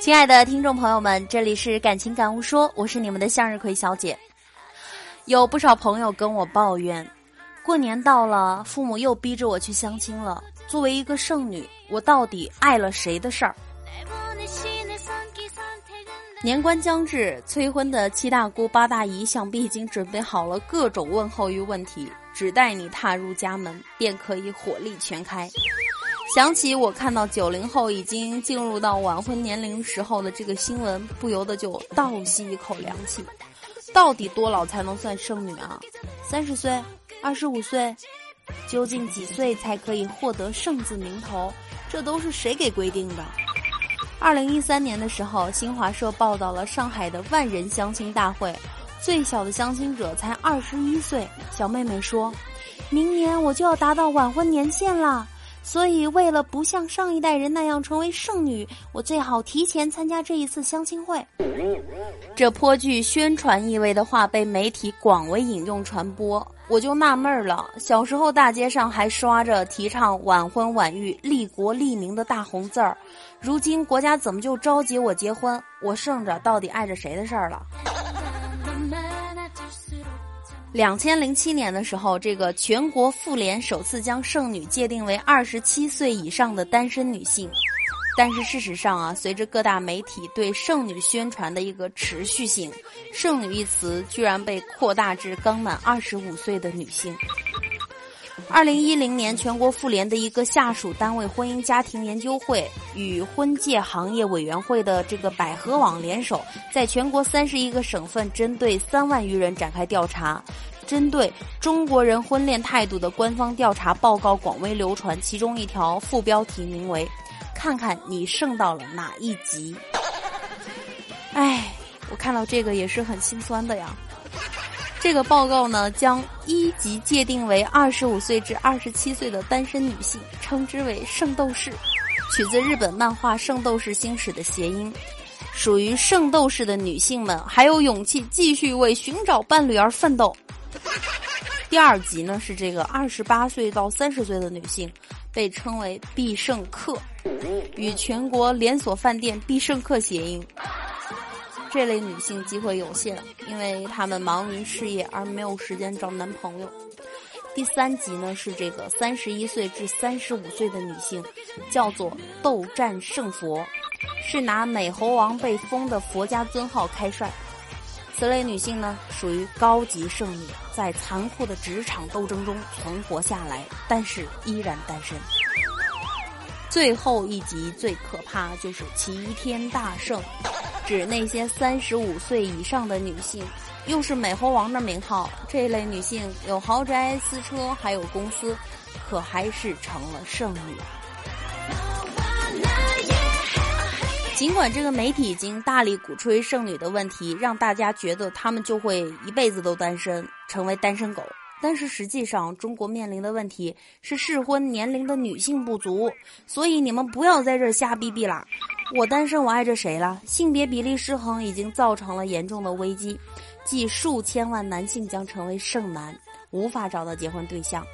亲爱的听众朋友们，这里是感情感悟说，我是你们的向日葵小姐。有不少朋友跟我抱怨，过年到了，父母又逼着我去相亲了。作为一个剩女，我到底爱了谁的事儿？年关将至，催婚的七大姑八大姨想必已经准备好了各种问候与问题，只待你踏入家门，便可以火力全开。想起我看到九零后已经进入到晚婚年龄时候的这个新闻，不由得就倒吸一口凉气。到底多老才能算剩女啊？三十岁？二十五岁？究竟几岁才可以获得剩字名头？这都是谁给规定的？二零一三年的时候，新华社报道了上海的万人相亲大会，最小的相亲者才二十一岁。小妹妹说：“明年我就要达到晚婚年限了，所以为了不像上一代人那样成为剩女，我最好提前参加这一次相亲会。”这颇具宣传意味的话被媒体广为引用传播。我就纳闷了，小时候大街上还刷着提倡晚婚晚育、利国利民的大红字儿，如今国家怎么就着急我结婚？我剩着到底碍着谁的事儿了？两千零七年的时候，这个全国妇联首次将剩女界定为二十七岁以上的单身女性。但是事实上啊，随着各大媒体对剩女宣传的一个持续性，剩女一词居然被扩大至刚满二十五岁的女性。二零一零年，全国妇联的一个下属单位婚姻家庭研究会与婚介行业委员会的这个百合网联手，在全国三十一个省份，针对三万余人展开调查。针对中国人婚恋态度的官方调查报告广为流传，其中一条副标题名为。看看你剩到了哪一级？哎，我看到这个也是很心酸的呀。这个报告呢，将一级界定为二十五岁至二十七岁的单身女性，称之为“圣斗士”，取自日本漫画《圣斗士星矢》的谐音。属于圣斗士的女性们，还有勇气继续为寻找伴侣而奋斗。第二级呢，是这个二十八岁到三十岁的女性。被称为必胜客，与全国连锁饭店必胜客谐音。这类女性机会有限，因为她们忙于事业而没有时间找男朋友。第三级呢是这个三十一岁至三十五岁的女性，叫做斗战胜佛，是拿美猴王被封的佛家尊号开涮。此类女性呢，属于高级剩女，在残酷的职场斗争中存活下来，但是依然单身。最后一集最可怕，就是齐天大圣，指那些三十五岁以上的女性，又是美猴王的名号。这类女性有豪宅、私车，还有公司，可还是成了剩女。尽管这个媒体已经大力鼓吹剩女的问题，让大家觉得她们就会一辈子都单身，成为单身狗，但是实际上，中国面临的问题是适婚年龄的女性不足。所以你们不要在这儿瞎逼逼啦！我单身，我爱着谁了？性别比例失衡已经造成了严重的危机，即数千万男性将成为剩男，无法找到结婚对象。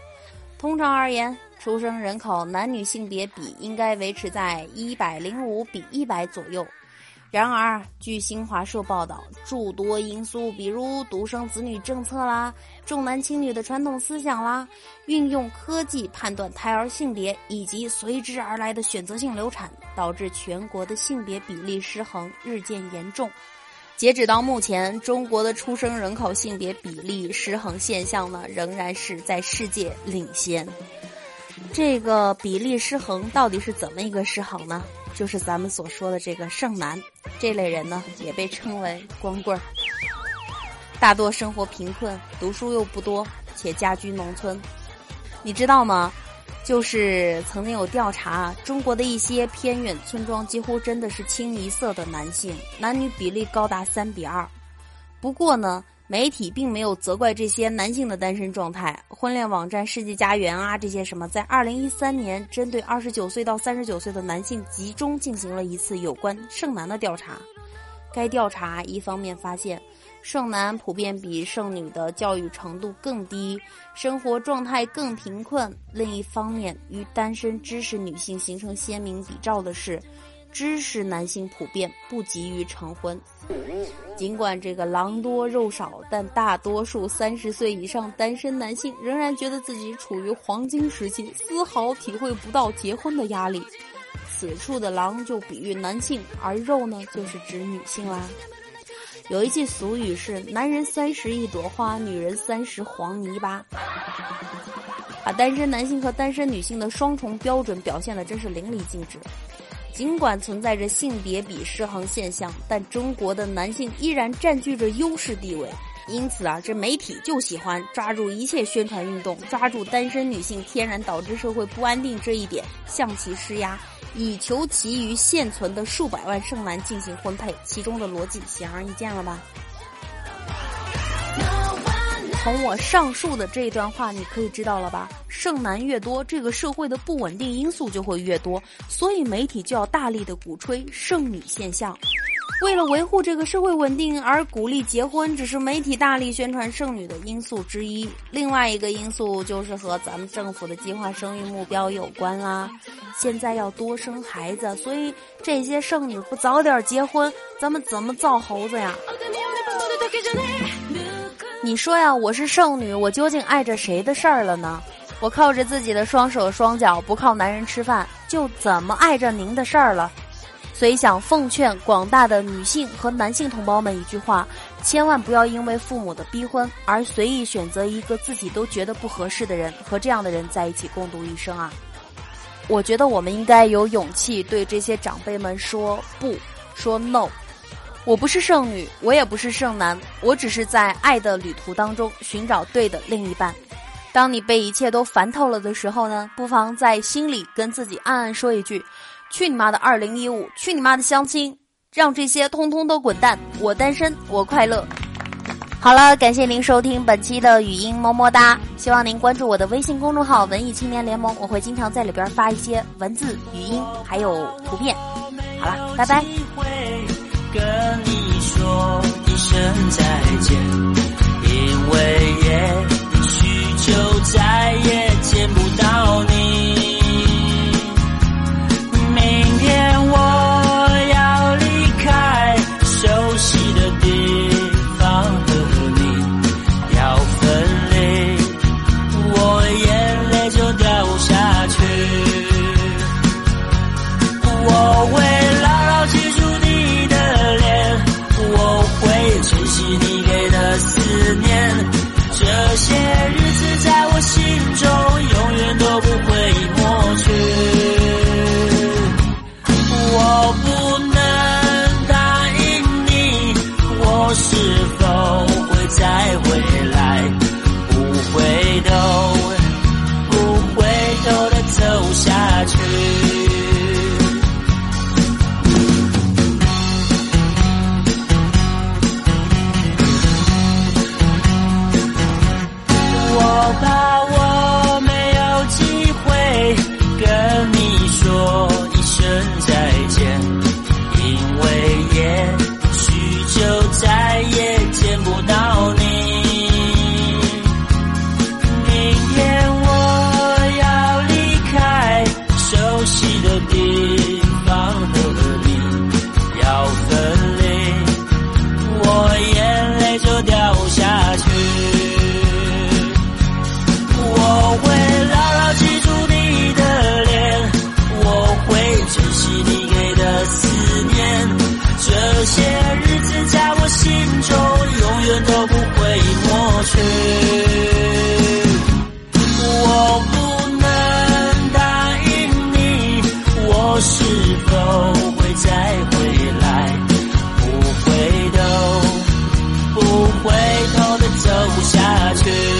通常而言，出生人口男女性别比应该维持在一百零五比一百左右。然而，据新华社报道，诸多因素，比如独生子女政策啦、重男轻女的传统思想啦、运用科技判断胎儿性别，以及随之而来的选择性流产，导致全国的性别比例失衡日渐严重。截止到目前，中国的出生人口性别比例失衡现象呢，仍然是在世界领先。这个比例失衡到底是怎么一个失衡呢？就是咱们所说的这个剩男这类人呢，也被称为光棍儿。大多生活贫困，读书又不多，且家居农村。你知道吗？就是曾经有调查，中国的一些偏远村庄几乎真的是清一色的男性，男女比例高达三比二。不过呢，媒体并没有责怪这些男性的单身状态。婚恋网站世纪佳缘啊，这些什么，在二零一三年针对二十九岁到三十九岁的男性集中进行了一次有关剩男的调查。该调查一方面发现，剩男普遍比剩女的教育程度更低，生活状态更贫困。另一方面，与单身知识女性形成鲜明比照的是，知识男性普遍不急于成婚。尽管这个狼多肉少，但大多数三十岁以上单身男性仍然觉得自己处于黄金时期，丝毫体会不到结婚的压力。此处的狼就比喻男性，而肉呢，就是指女性啦。有一句俗语是“男人三十一朵花，女人三十黄泥巴”，把单身男性和单身女性的双重标准表现的真是淋漓尽致。尽管存在着性别比失衡现象，但中国的男性依然占据着优势地位。因此啊，这媒体就喜欢抓住一切宣传运动，抓住单身女性天然导致社会不安定这一点，向其施压。以求其余现存的数百万剩男进行婚配，其中的逻辑显而易见了吧？从我上述的这一段话，你可以知道了吧？剩男越多，这个社会的不稳定因素就会越多，所以媒体就要大力的鼓吹剩女现象。为了维护这个社会稳定而鼓励结婚，只是媒体大力宣传剩女的因素之一。另外一个因素就是和咱们政府的计划生育目标有关啦。现在要多生孩子，所以这些剩女不早点结婚，咱们怎么造猴子呀？你说呀，我是剩女，我究竟碍着谁的事儿了呢？我靠着自己的双手双脚，不靠男人吃饭，就怎么碍着您的事儿了？所以想奉劝广大的女性和男性同胞们一句话：千万不要因为父母的逼婚而随意选择一个自己都觉得不合适的人，和这样的人在一起共度一生啊！我觉得我们应该有勇气对这些长辈们说不，说 no。我不是剩女，我也不是剩男，我只是在爱的旅途当中寻找对的另一半。当你被一切都烦透了的时候呢，不妨在心里跟自己暗暗说一句。去你妈的二零一五！去你妈的相亲！让这些通通都滚蛋！我单身，我快乐。好了，感谢您收听本期的语音么么哒！希望您关注我的微信公众号“文艺青年联盟”，我会经常在里边发一些文字、语音还有图片。好了，拜拜。跟你说一声再 do.